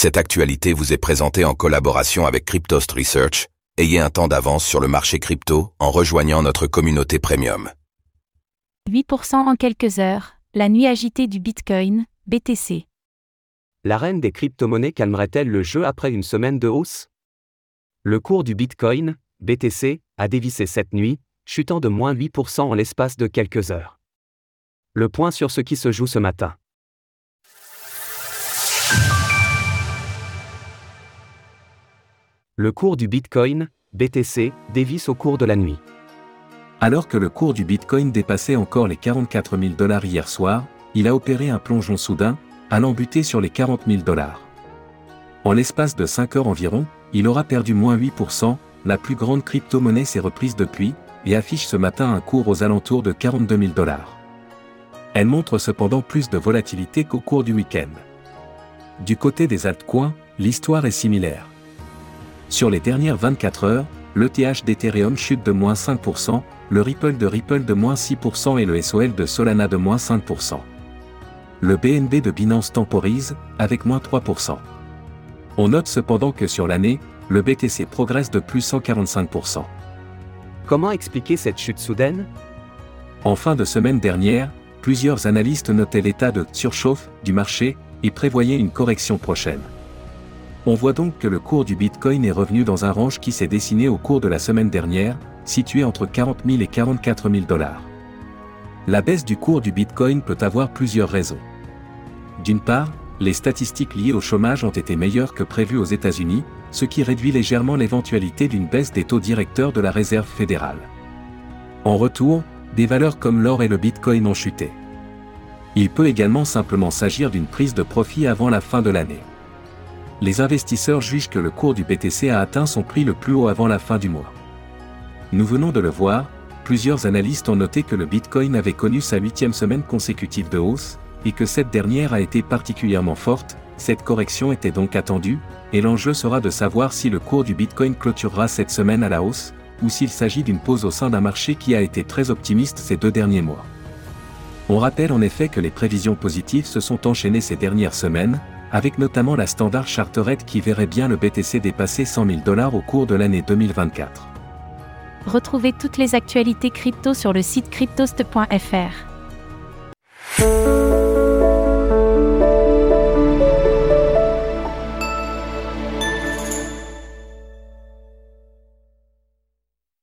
Cette actualité vous est présentée en collaboration avec Cryptost Research. Ayez un temps d'avance sur le marché crypto en rejoignant notre communauté premium. 8% en quelques heures, la nuit agitée du Bitcoin, BTC. La reine des crypto-monnaies calmerait-elle le jeu après une semaine de hausse? Le cours du Bitcoin, BTC, a dévissé cette nuit, chutant de moins 8% en l'espace de quelques heures. Le point sur ce qui se joue ce matin. Le cours du Bitcoin, BTC, dévisse au cours de la nuit. Alors que le cours du Bitcoin dépassait encore les 44 000 dollars hier soir, il a opéré un plongeon soudain, allant buter sur les 40 000 dollars. En l'espace de 5 heures environ, il aura perdu moins 8%, la plus grande crypto-monnaie s'est reprise depuis, et affiche ce matin un cours aux alentours de 42 000 dollars. Elle montre cependant plus de volatilité qu'au cours du week-end. Du côté des altcoins, l'histoire est similaire. Sur les dernières 24 heures, l'ETH d'Ethereum chute de moins 5%, le Ripple de Ripple de moins 6% et le SOL de Solana de moins 5%. Le BNB de Binance temporise, avec moins 3%. On note cependant que sur l'année, le BTC progresse de plus 145%. Comment expliquer cette chute soudaine? En fin de semaine dernière, plusieurs analystes notaient l'état de surchauffe du marché et prévoyaient une correction prochaine. On voit donc que le cours du Bitcoin est revenu dans un range qui s'est dessiné au cours de la semaine dernière, situé entre 40 000 et 44 000 dollars. La baisse du cours du Bitcoin peut avoir plusieurs raisons. D'une part, les statistiques liées au chômage ont été meilleures que prévues aux États-Unis, ce qui réduit légèrement l'éventualité d'une baisse des taux directeurs de la Réserve fédérale. En retour, des valeurs comme l'or et le Bitcoin ont chuté. Il peut également simplement s'agir d'une prise de profit avant la fin de l'année les investisseurs jugent que le cours du BTC a atteint son prix le plus haut avant la fin du mois. Nous venons de le voir, plusieurs analystes ont noté que le Bitcoin avait connu sa huitième semaine consécutive de hausse, et que cette dernière a été particulièrement forte, cette correction était donc attendue, et l'enjeu sera de savoir si le cours du Bitcoin clôturera cette semaine à la hausse, ou s'il s'agit d'une pause au sein d'un marché qui a été très optimiste ces deux derniers mois. On rappelle en effet que les prévisions positives se sont enchaînées ces dernières semaines, avec notamment la Standard Chartered qui verrait bien le BTC dépasser 100 000 dollars au cours de l'année 2024. Retrouvez toutes les actualités crypto sur le site cryptost.fr.